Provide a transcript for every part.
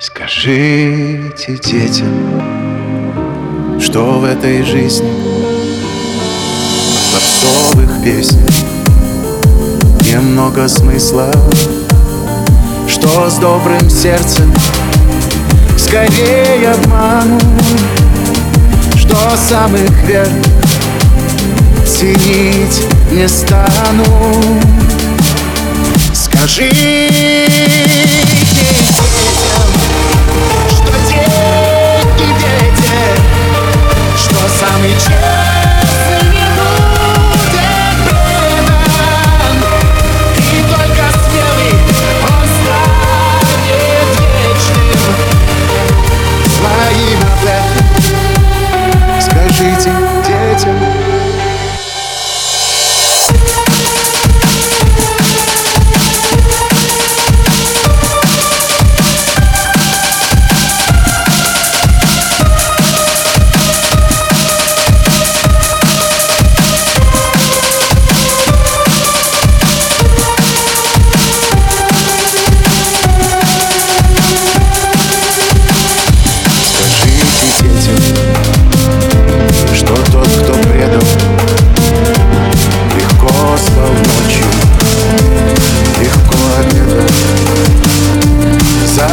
Скажите детям, что в этой жизни Попсовых песен немного смысла. Что с добрым сердцем скорее обману. Что самых верных ценить не стану. Скажи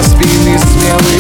спины смелые.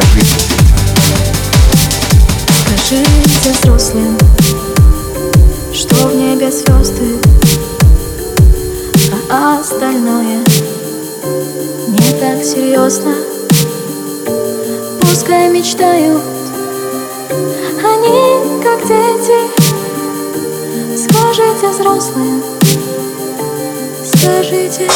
Скажите Скажите взрослым Что в небе звезды А остальное Не так серьезно. Пускай мечтают Они как дети Скажите взрослым Скажите,